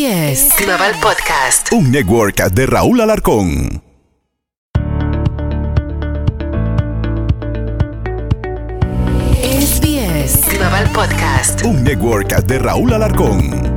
SBS Global Podcast. Un network de Raúl Alarcón. SBS Global Podcast. Un network de Raúl Alarcón.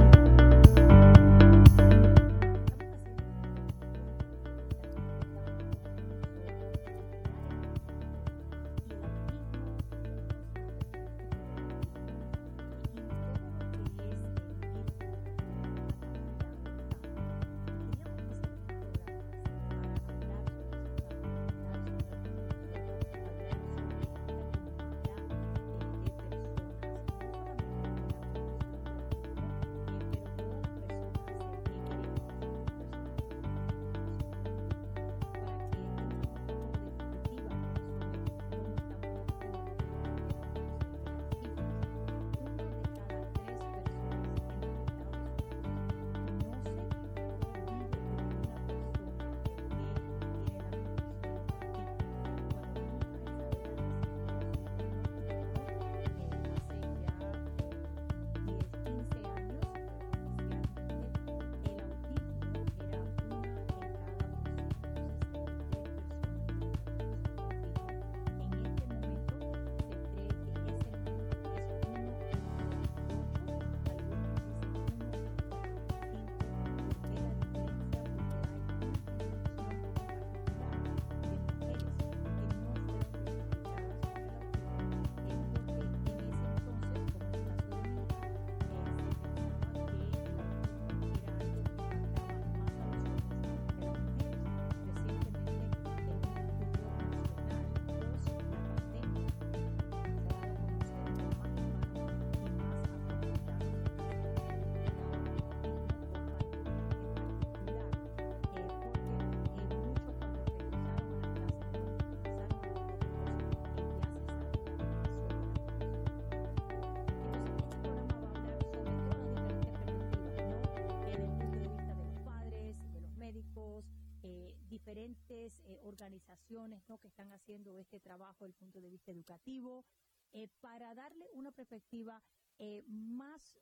Eh, organizaciones ¿no? que están haciendo este trabajo desde el punto de vista educativo, eh, para darle una perspectiva eh, más,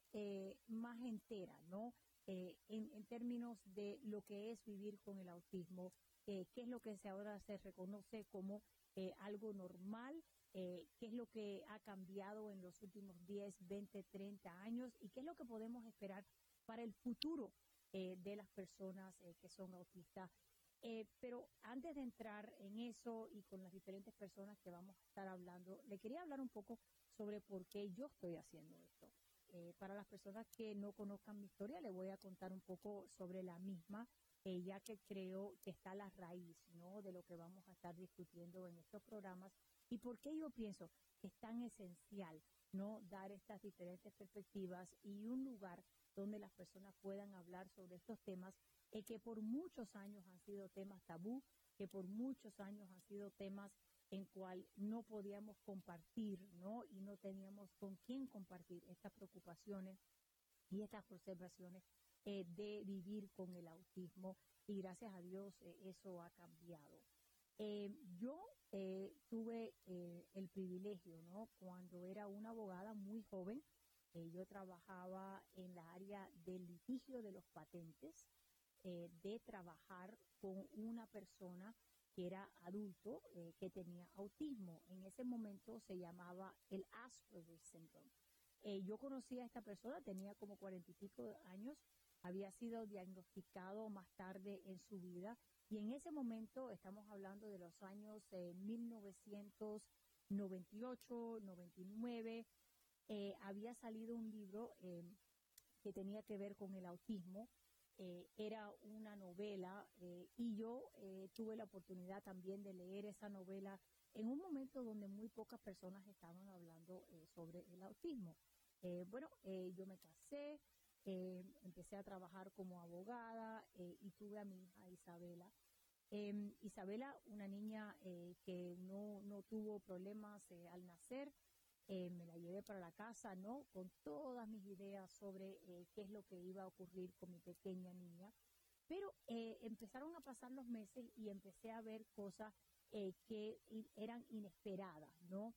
más entera, ¿no? En, en, términos de lo que es vivir con el autismo, qué es lo que se ahora se reconoce como algo normal, qué es lo que ha cambiado en los últimos 10, 20, 30 años y qué es lo que podemos esperar para el futuro de las personas que son autistas eh, pero antes de entrar en eso y con las diferentes personas que vamos a estar hablando, le quería hablar un poco sobre por qué yo estoy haciendo esto. Eh, para las personas que no conozcan mi historia, le voy a contar un poco sobre la misma, eh, ya que creo que está la raíz ¿no? de lo que vamos a estar discutiendo en estos programas y por qué yo pienso que es tan esencial no dar estas diferentes perspectivas y un lugar donde las personas puedan hablar sobre estos temas eh, que por muchos años han sido temas tabú, que por muchos años han sido temas en cual no podíamos compartir, ¿no? Y no teníamos con quién compartir estas preocupaciones y estas observaciones eh, de vivir con el autismo y gracias a Dios eh, eso ha cambiado. yo tuve el privilegio, ¿no? Cuando era una abogada muy joven, yo trabajaba en la área del litigio de los patentes eh, de trabajar con una persona que era adulto, eh, que tenía autismo. En ese momento se llamaba el Asperger Syndrome. Eh, yo conocí a esta persona, tenía como cuarenta y pico años, había sido diagnosticado más tarde en su vida y en ese momento, estamos hablando de los años 1998, 99, había salido un libro que tenía que ver con el autismo eh, era una novela eh, y yo eh, tuve la oportunidad también de leer esa novela en un momento donde muy pocas personas estaban hablando sobre el autismo. bueno, yo me casé, empecé a trabajar como abogada y tuve a mi hija Isabela. Em, Isabela, una niña que no, no, tuvo problemas al nacer, eh, me la llevé para la casa, ¿no? Con todas mis ideas sobre eh, qué es lo que iba a ocurrir con mi pequeña niña. Pero eh, empezaron a pasar los meses y empecé a ver cosas que eran inesperadas, ¿no?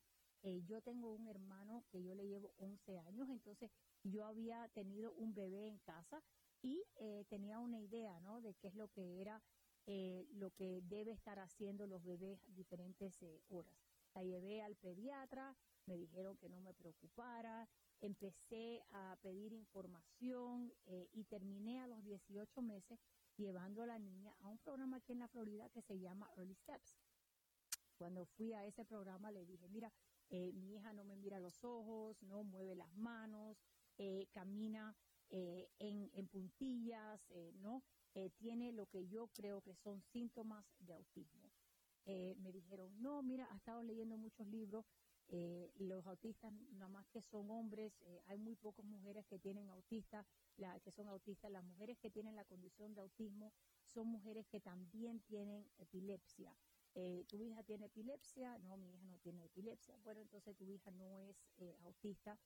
yo tengo un hermano que yo le llevo 11 años, entonces yo había tenido un bebé en casa y eh, tenía una idea, ¿no? De qué es lo que era, eh, lo que debe estar haciendo los bebés a diferentes eh, horas. La llevé al pediatra, me dijeron que no me preocupara, empecé a pedir información y terminé a los 18 meses llevando a la niña a un programa aquí en la Florida que se llama Early Steps. Cuando fui a ese programa le dije, mira, mi hija no me mira los ojos, no mueve las manos, camina eh, en, en, puntillas, eh, ¿no? Eh, tiene lo que yo creo que son síntomas de autismo. me dijeron, no, mira, ha estado leyendo muchos libros, los autistas nada más que son hombres, hay muy pocas mujeres que tienen autistas, la, que son autistas, las mujeres que tienen la condición de autismo son mujeres que también tienen epilepsia. ¿Tu hija tiene epilepsia? No, mi hija no tiene epilepsia. Bueno, entonces tu hija no es autista.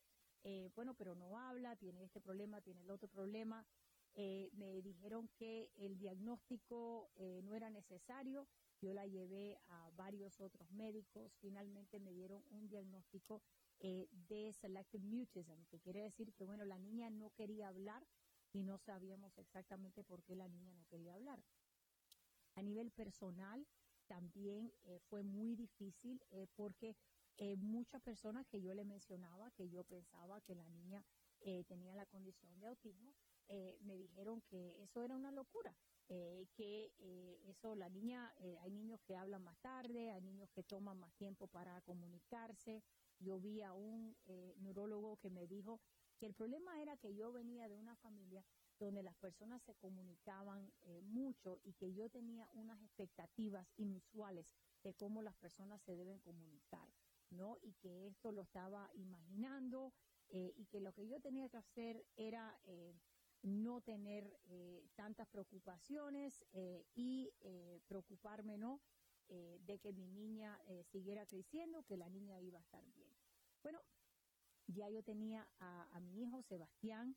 Eh, bueno, pero no habla, tiene este problema, tiene el otro problema. Eh, me dijeron que el diagnóstico eh, no era necesario. Yo la llevé a varios otros médicos. Finalmente me dieron un diagnóstico de selective mutism, que quiere decir que, bueno, la niña no quería hablar y no sabíamos exactamente por qué la niña no quería hablar. A nivel personal, también fue muy difícil porque eh, muchas personas que yo le mencionaba, que yo pensaba que la niña eh, tenía la condición de autismo, eh, me dijeron que eso era una locura, que eso, la niña, hay niños que hablan más tarde, hay niños que toman más tiempo para comunicarse. Yo vi a un neurólogo que me dijo que el problema era que yo venía de una familia donde las personas se comunicaban mucho y que yo tenía unas expectativas inusuales de cómo las personas se deben comunicar. ¿no? Y que esto lo estaba imaginando eh, y que lo que yo tenía que hacer era eh, no tener eh, tantas preocupaciones y preocuparme, ¿no? de que mi niña siguiera creciendo, que la niña iba a estar bien. Bueno, ya yo tenía a, a mi hijo Sebastián,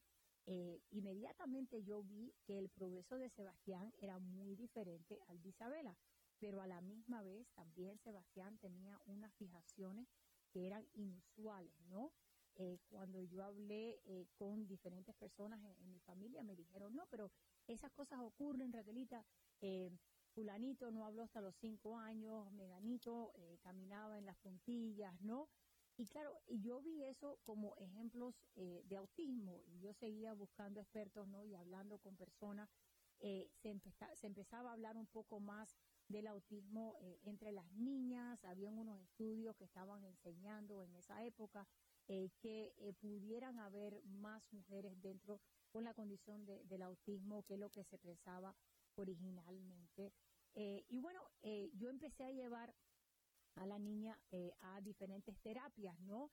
inmediatamente yo vi que el progreso de Sebastián era muy diferente al de Isabela pero a la misma vez también Sebastián tenía unas fijaciones que eran inusuales, ¿no? Eh, cuando yo hablé eh, con diferentes personas en, mi familia, me dijeron, no, pero esas cosas ocurren, Raquelita. Eh, fulanito no habló hasta los cinco años, Meganito caminaba en las puntillas, ¿no? Y claro, yo vi eso como ejemplos de autismo y yo seguía buscando expertos, ¿no? Y hablando con personas, se, se empezaba a hablar un poco más del autismo eh, entre las niñas. Habían unos estudios que estaban enseñando en esa época eh, que eh, pudieran haber más mujeres dentro con la condición del autismo que lo que se pensaba originalmente. y bueno, yo empecé a llevar a la niña a diferentes terapias, ¿no?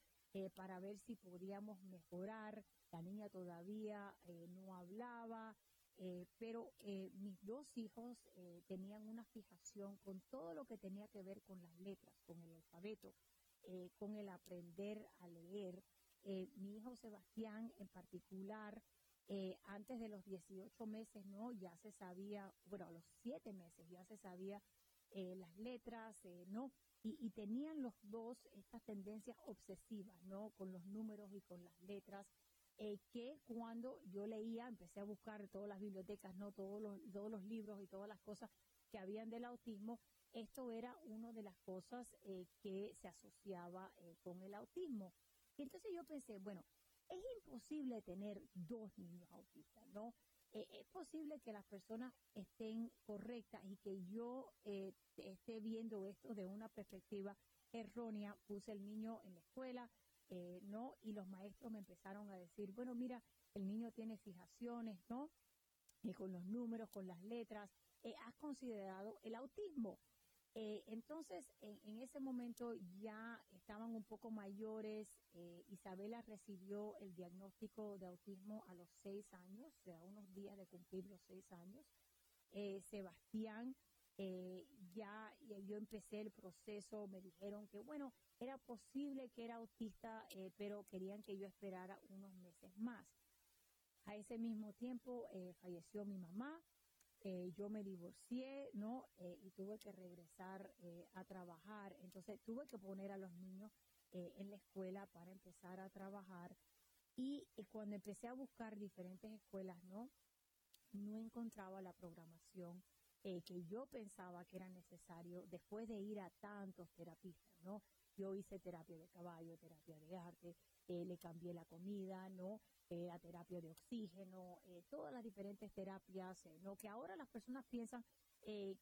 para ver si podíamos mejorar. La niña todavía no hablaba, eh, pero eh, mis dos hijos eh, tenían una fijación con todo lo que tenía que ver con las letras, con el alfabeto, con el aprender a leer. mi hijo Sebastián en particular, antes de los 18 meses, ¿no? Ya se sabía, bueno, a los 7 meses ya se sabía las letras, ¿no? Y, y, tenían los dos estas tendencias obsesivas, ¿no? Con los números y con las letras. Eh, que cuando yo leía, empecé a buscar todas las bibliotecas, no todos los, todos los libros y todas las cosas que habían del autismo, esto era una de las cosas eh, que se asociaba eh, con el autismo. Y entonces yo pensé, bueno, es imposible tener dos niños autistas, ¿no? es posible que las personas estén correctas y que yo esté viendo esto de una perspectiva errónea. Puse el niño en la escuela, eh, ¿no? Y los maestros me empezaron a decir, bueno, mira, el niño tiene fijaciones, ¿no? Con los números, con las letras, eh, ¿has considerado el autismo? Eh, entonces, en, ese momento ya estaban un poco mayores. Isabela recibió el diagnóstico de autismo a los seis años, o sea, unos días de cumplir los seis años. Sebastián eh, ya yo empecé el proceso, me dijeron que bueno, era posible que era autista, eh, pero querían que yo esperara unos meses más. A ese mismo tiempo eh, falleció mi mamá, yo me divorcié, ¿no? y tuve que regresar a trabajar. Entonces tuve que poner a los niños en la escuela para empezar a trabajar. Y cuando empecé a buscar diferentes escuelas, ¿no? no encontraba la programación eh, que yo pensaba que era necesario después de ir a tantos terapistas, ¿no? Yo hice terapia de caballo, terapia de arte, eh, le cambié la comida, ¿no? Eh, la terapia de oxígeno, eh, todas las diferentes terapias, eh, ¿no? Que ahora las personas piensan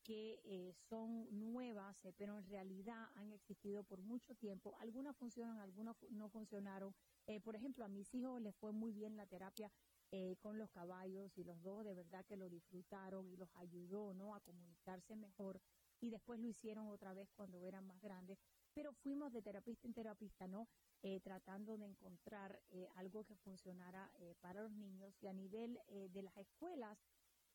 que son nuevas, pero en realidad han existido por mucho tiempo. Algunas funcionan, algunas no funcionaron. Por ejemplo, a mis hijos les fue muy bien la terapia con los caballos y los dos de verdad que lo disfrutaron y los ayudó, ¿no? A comunicarse mejor. Y después lo hicieron otra vez cuando eran más grandes. Pero fuimos de terapista en terapista, ¿no? Eh, tratando de encontrar eh, algo que funcionara eh, para los niños y a nivel eh, de las escuelas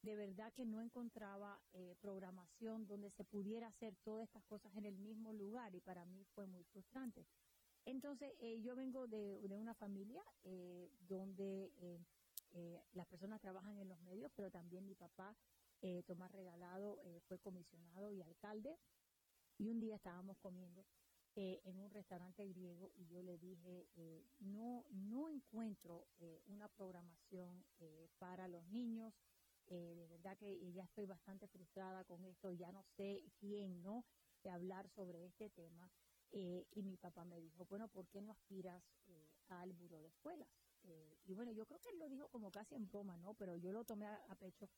de verdad que no encontraba programación donde se pudiera hacer todas estas cosas en el mismo lugar y para mí fue muy frustrante. Entonces, yo vengo de, de una familia donde las personas trabajan en los medios, pero también mi papá, Tomás Regalado, fue comisionado y alcalde. Y un día estábamos comiendo eh, en un restaurante griego y yo le dije, eh, no, no encuentro eh, una programación eh, para los niños. Eh, de verdad que ya estoy bastante frustrada con esto, ya no sé quién, ¿no? De hablar sobre este tema. Eh, y mi papá me dijo, bueno, ¿por qué no aspiras eh, al buro de escuelas? Eh, y bueno, yo creo que él lo dijo como casi en broma, ¿no? Pero yo lo tomé a, a pecho.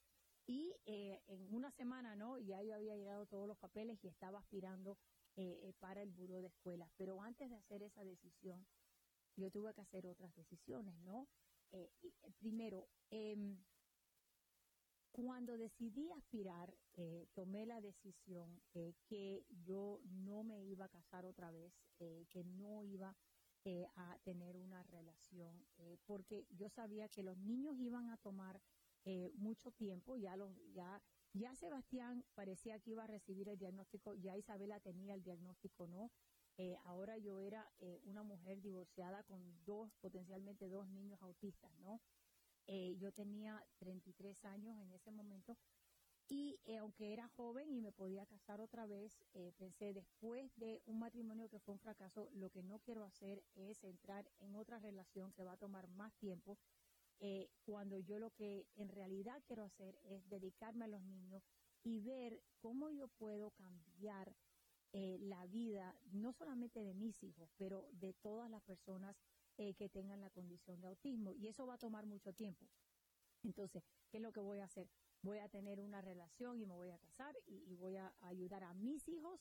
Y eh, en una semana, ¿no? Ya yo había llegado todos los papeles y estaba aspirando eh, eh, para el buro de escuelas. Pero antes de hacer esa decisión, yo tuve que hacer otras decisiones, ¿no? Eh, eh, primero, em, cuando decidí aspirar, eh, tomé la decisión que yo no me iba a casar otra vez, que no iba a tener una relación, porque yo sabía que los niños iban a tomar mucho tiempo, ya los, ya, ya Sebastián parecía que iba a recibir el diagnóstico, ya Isabela tenía el diagnóstico, ¿no? Eh, ahora yo era eh, una mujer divorciada con dos, potencialmente dos niños autistas, ¿no? Eh, yo tenía 33 años en ese momento y aunque era joven y me podía casar otra vez, pensé después de un matrimonio que fue un fracaso, lo que no quiero hacer es entrar en otra relación que va a tomar más tiempo, eh, cuando yo lo que en realidad quiero hacer es dedicarme a los niños y ver cómo yo puedo cambiar eh, la vida, no solamente de mis hijos, pero de todas las personas eh, que tengan la condición de autismo. Y eso va a tomar mucho tiempo. Entonces, ¿qué es lo que voy a hacer? Voy a tener una relación y me voy a casar y, y voy a ayudar a mis hijos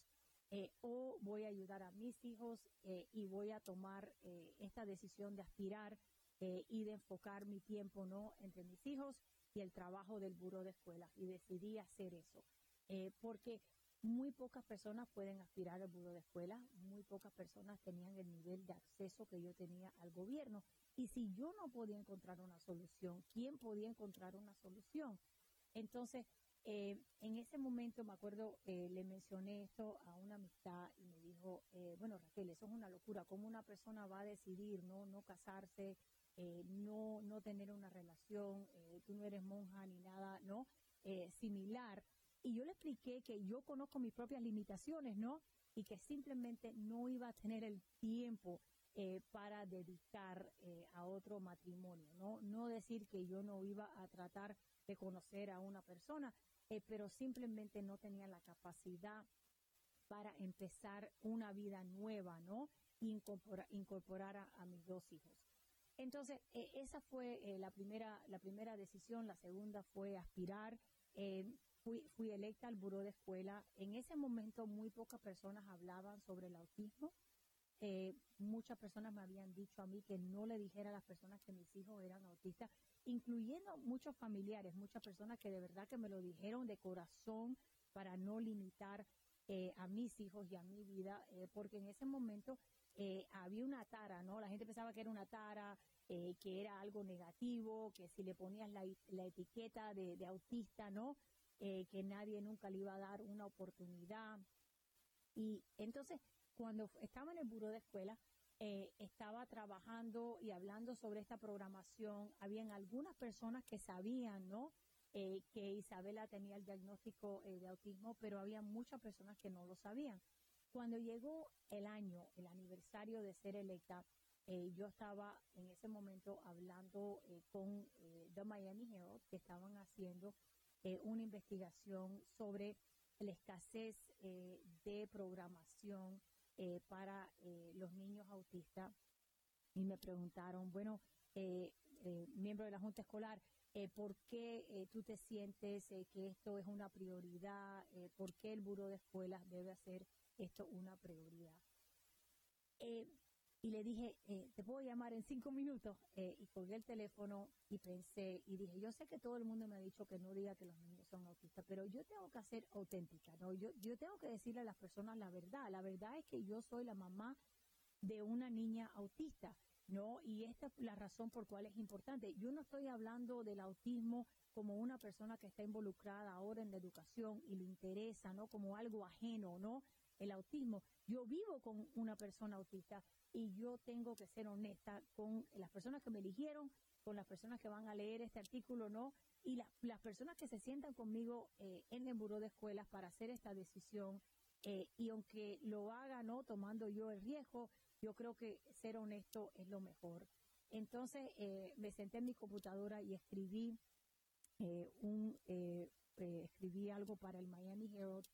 eh, o voy a ayudar a mis hijos eh, y voy a tomar eh, esta decisión de aspirar eh, y de enfocar mi tiempo no entre mis hijos y el trabajo del buro de escuela y decidí hacer eso eh, porque muy pocas personas pueden aspirar al buro de escuela, muy pocas personas tenían el nivel de acceso que yo tenía al gobierno. Y si yo no podía encontrar una solución, ¿quién podía encontrar una solución? Entonces, eh, en ese momento me acuerdo, eh, le mencioné esto a una amistad y me dijo, eh, bueno Raquel, eso es una locura, ¿cómo una persona va a decidir no, no casarse, eh, no, no tener una relación, eh, tú no eres monja ni nada, ¿no? Eh, similar. Y yo le expliqué que yo conozco mis propias limitaciones, ¿no? Y que simplemente no iba a tener el tiempo eh, para dedicar eh, a otro matrimonio, ¿no? No decir que yo no iba a tratar de conocer a una persona, eh, pero simplemente no tenía la capacidad para empezar una vida nueva, ¿no? Incorpora- incorporar a mis dos hijos. Entonces, eh, esa fue eh, la, primera, la primera decisión. La segunda fue aspirar. Eh, fui, fui electa al buró de escuela. En ese momento muy pocas personas hablaban sobre el autismo. Eh, muchas personas me habían dicho a mí que no le dijera a las personas que mis hijos eran autistas, incluyendo muchos familiares, muchas personas que de verdad que me lo dijeron de corazón para no limitar eh, a mis hijos y a mi vida, eh, porque en ese momento eh, había una tara, ¿no? La gente pensaba que era una tara, eh, que era algo negativo, que si le ponías la, etiqueta de, de autista, ¿no? Eh, que nadie nunca le iba a dar una oportunidad. Y entonces, cuando estaba en el buró de escuela, eh, estaba trabajando y hablando sobre esta programación. Habían algunas personas que sabían, ¿no? Eh, que Isabela tenía el diagnóstico eh, de autismo, pero había muchas personas que no lo sabían. Cuando llegó el año, el aniversario de ser electa, eh, yo estaba en ese momento hablando eh, con eh, The Miami Herald, que estaban haciendo eh, una investigación sobre la escasez de programación para los niños autistas y me preguntaron, bueno, miembro de la Junta Escolar, ¿por qué tú te sientes que esto es una prioridad? ¿Por qué el Buró de Escuelas debe hacer esto una prioridad? Eh, y le dije, eh, ¿te puedo llamar en cinco minutos? Eh, y colgué el teléfono y pensé y dije, yo sé que todo el mundo me ha dicho que no diga que los niños son autistas, pero yo tengo que ser auténtica, ¿no? Yo, yo tengo que decirle a las personas la verdad. La verdad es que yo soy la mamá de una niña autista, ¿no? Y esta es la razón por cual es importante. Yo no estoy hablando del autismo como una persona que está involucrada ahora en la educación y le interesa, ¿no? Como algo ajeno, ¿no? El autismo. Yo vivo con una persona autista y yo tengo que ser honesta con las personas que me eligieron, con las personas que van a leer este artículo, ¿no? Y la- las personas que se sientan conmigo eh, en el buró de escuelas para hacer esta decisión. eh, y aunque lo haga, ¿no? Tomando yo el riesgo, yo creo que ser honesto es lo mejor. Entonces eh, me senté en mi computadora y escribí eh, un eh, escribí algo para el Miami Herald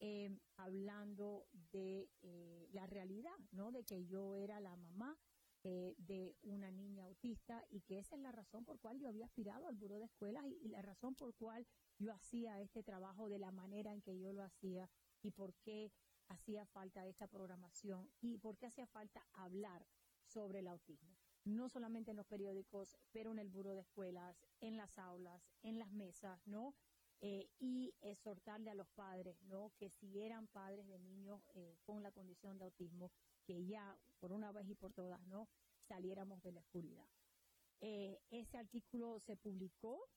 eh, hablando de eh, la realidad, ¿no? De que yo era la mamá eh, de una niña autista y que esa es la razón por cual yo había aspirado al buró de escuelas y, la razón por cual yo hacía este trabajo de la manera en que yo lo hacía y por qué hacía falta esta programación y por qué hacía falta hablar sobre el autismo. No solamente en los periódicos, pero en el buró de escuelas, en las aulas, en las mesas, ¿no? Eh, y exhortarle a los padres, ¿no? Que si eran padres de niños eh, con la condición de autismo, que ya por una vez y por todas, ¿no? Saliéramos de la oscuridad. Eh, ese artículo se publicó,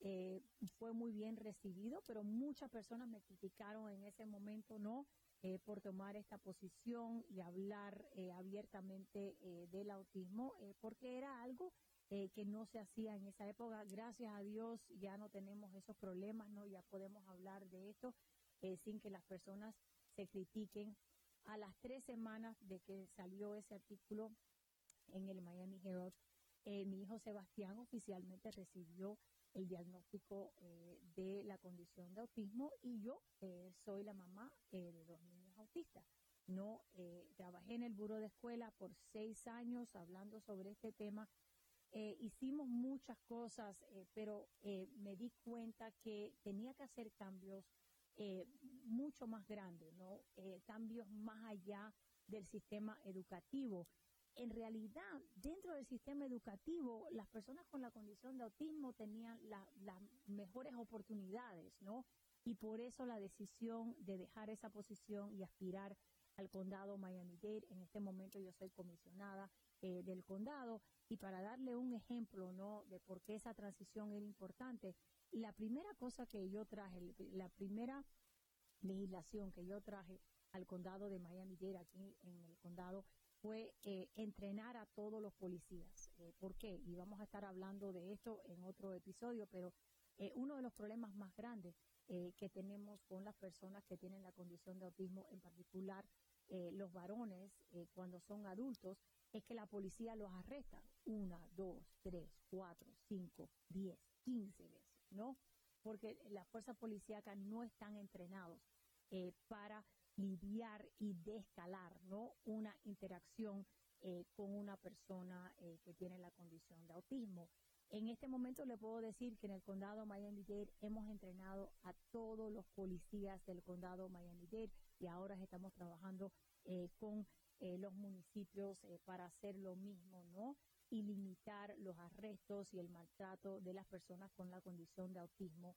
eh, fue muy bien recibido, pero muchas personas me criticaron en ese momento, ¿no? Eh, por tomar esta posición y hablar eh, abiertamente eh, del autismo, porque era algo eh, que no se hacía en esa época. Gracias a Dios ya no tenemos esos problemas, ¿no? Ya podemos hablar de esto eh, sin que las personas se critiquen. A las tres semanas de que salió ese artículo en el Miami Herald, eh, mi hijo Sebastián oficialmente recibió el diagnóstico eh, de la condición de autismo y yo eh, soy la mamá eh, de dos niños autistas. No trabajé en el buro de escuela por seis años hablando sobre este tema. Eh, hicimos muchas cosas, eh, pero eh, me di cuenta que tenía que hacer cambios eh, mucho más grandes, ¿no? Eh, cambios más allá del sistema educativo en realidad, dentro del sistema educativo, las personas con la condición de autismo tenían la- las mejores oportunidades, ¿no? Y por eso la decisión de dejar esa posición y aspirar al condado Miami-Dade. En este momento yo soy comisionada eh, del condado y para darle un ejemplo, ¿no? De por qué esa transición era importante. La primera cosa que yo traje, la primera legislación que yo traje al condado de Miami-Dade, aquí en el condado, fue eh, entrenar a todos los policías. Eh, ¿Por qué? Y vamos a estar hablando de esto en otro episodio, pero eh, uno de los problemas más grandes eh, que tenemos con las personas que tienen la condición de autismo, en particular eh, los varones, eh, cuando son adultos, es que la policía los arresta una, dos, tres, cuatro, cinco, diez, quince veces, ¿no? Porque las fuerzas policíacas no están entrenados eh, para lidiar y descalar, ¿no? Una interacción eh, con una persona eh, que tiene la condición de autismo. En este momento le puedo decir que en el condado Miami-Dade hemos entrenado a todos los policías del condado Miami-Dade y ahora estamos trabajando con eh, los municipios eh, para hacer lo mismo, ¿no? Y limitar los arrestos y el maltrato de las personas con la condición de autismo,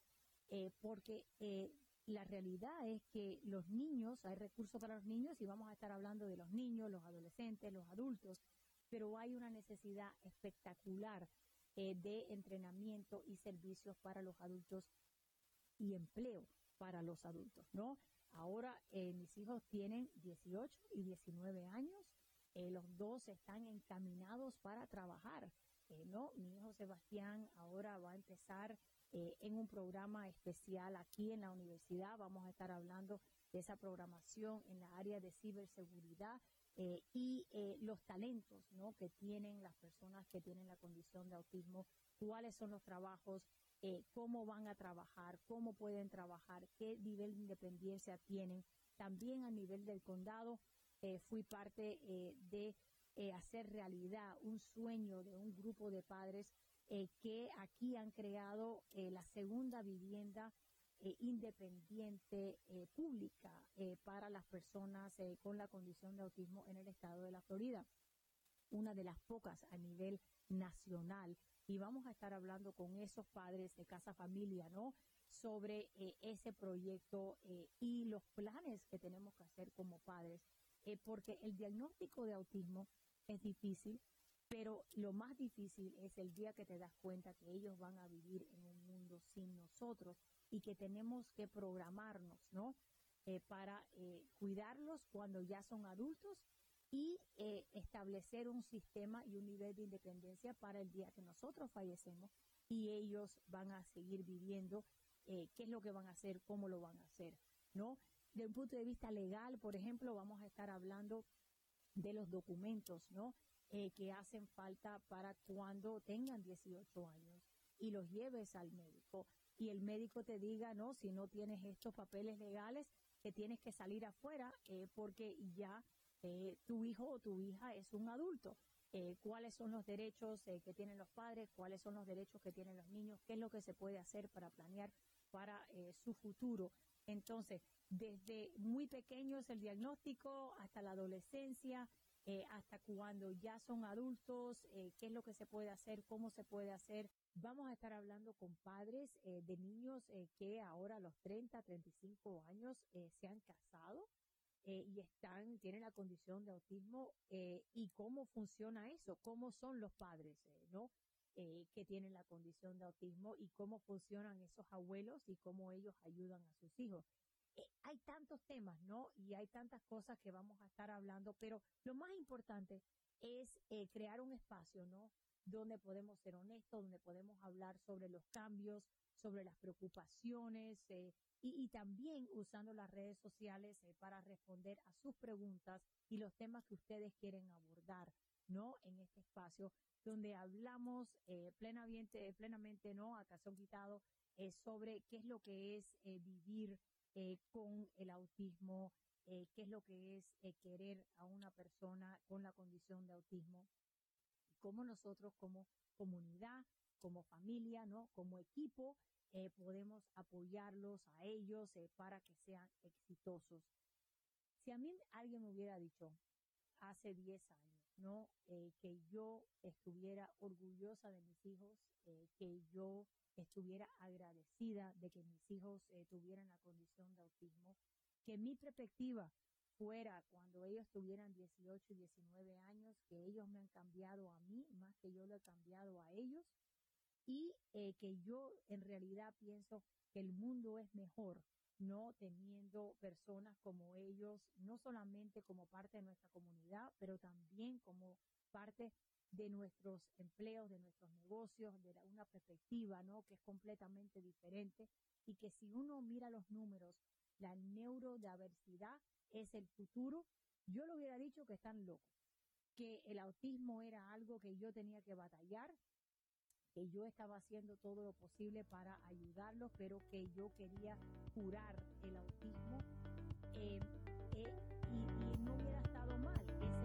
eh, porque eh, la realidad es que los niños, hay recursos para los niños y vamos a estar hablando de los niños, los adolescentes, los adultos, pero hay una necesidad espectacular de entrenamiento y servicios para los adultos y empleo para los adultos, ¿no? Ahora eh, mis hijos tienen 18 y 19 años, eh, los dos están encaminados para trabajar, eh, ¿no? Mi hijo Sebastián ahora va a empezar en un programa especial aquí en la universidad, vamos a estar hablando de esa programación en la área de ciberseguridad y los talentos ¿no? que tienen las personas que tienen la condición de autismo, cuáles son los trabajos, eh, cómo van a trabajar, cómo pueden trabajar, qué nivel de independencia tienen. También a nivel del condado fui parte de hacer realidad un sueño de un grupo de padres que aquí han creado la segunda vivienda eh, independiente eh, pública eh, para las personas con la condición de autismo en el estado de la Florida, una de las pocas a nivel nacional. Y vamos a estar hablando con esos padres de casa familia, ¿no? Sobre ese proyecto y los planes que tenemos que hacer como padres, porque el diagnóstico de autismo es difícil, pero lo más difícil es el día que te das cuenta que ellos van a vivir en un mundo sin nosotros y que tenemos que programarnos, ¿no? Eh, para eh, cuidarlos cuando ya son adultos y eh, establecer un sistema y un nivel de independencia para el día que nosotros fallecemos y ellos van a seguir viviendo qué es lo que van a hacer, cómo lo van a hacer, ¿no? De un punto de vista legal, por ejemplo, vamos a estar hablando de los documentos, ¿no? que hacen falta para cuando tengan 18 años y los lleves al médico y el médico te diga, no, si no tienes estos papeles legales, que tienes que salir afuera eh, porque ya eh, tu hijo o tu hija es un adulto. Eh, cuáles son los derechos que tienen los padres, cuáles son los derechos que tienen los niños, qué es lo que se puede hacer para planear para su futuro. Entonces, desde muy pequeños el diagnóstico hasta la adolescencia, hasta cuando ya son adultos, qué es lo que se puede hacer, cómo se puede hacer, Vamos a estar hablando con padres eh, de niños eh, que ahora a los 30, 35 años eh, se han casado y están, tienen la condición de autismo y cómo funciona eso, cómo son los padres, ¿no? que tienen la condición de autismo y cómo funcionan esos abuelos y cómo ellos ayudan a sus hijos. hay tantos temas, ¿no? Y hay tantas cosas que vamos a estar hablando, pero lo más importante es crear un espacio, ¿no? donde podemos ser honestos, donde podemos hablar sobre los cambios, sobre las preocupaciones eh, y, también usando las redes sociales eh, para responder a sus preguntas y los temas que ustedes quieren abordar, ¿no? En este espacio donde hablamos eh, plenamente, plenamente, ¿no? A son quitado sobre qué es lo que es vivir con el autismo, qué es lo que es querer a una persona con la condición de autismo cómo nosotros como comunidad, como familia, ¿no? Como equipo, eh, podemos apoyarlos a ellos eh, para que sean exitosos. Si a mí alguien me hubiera dicho hace 10 años, ¿no? Eh, que yo estuviera orgullosa de mis hijos, que yo estuviera agradecida de que mis hijos tuvieran la condición de autismo, que mi perspectiva fuera cuando ellos tuvieran 18 y 19 años, que ellos me han cambiado a mí más que yo lo he cambiado a ellos y eh, que yo en realidad pienso que el mundo es mejor no teniendo personas como ellos, no solamente como parte de nuestra comunidad, pero también como parte de nuestros empleos, de nuestros negocios, de una perspectiva, ¿no? Que es completamente diferente y que si uno mira los números, la neurodiversidad es el futuro, yo lo hubiera dicho que están locos, que el autismo era algo que yo tenía que batallar, que yo estaba haciendo todo lo posible para ayudarlos, pero que yo quería curar el autismo eh, eh, y, no hubiera estado mal.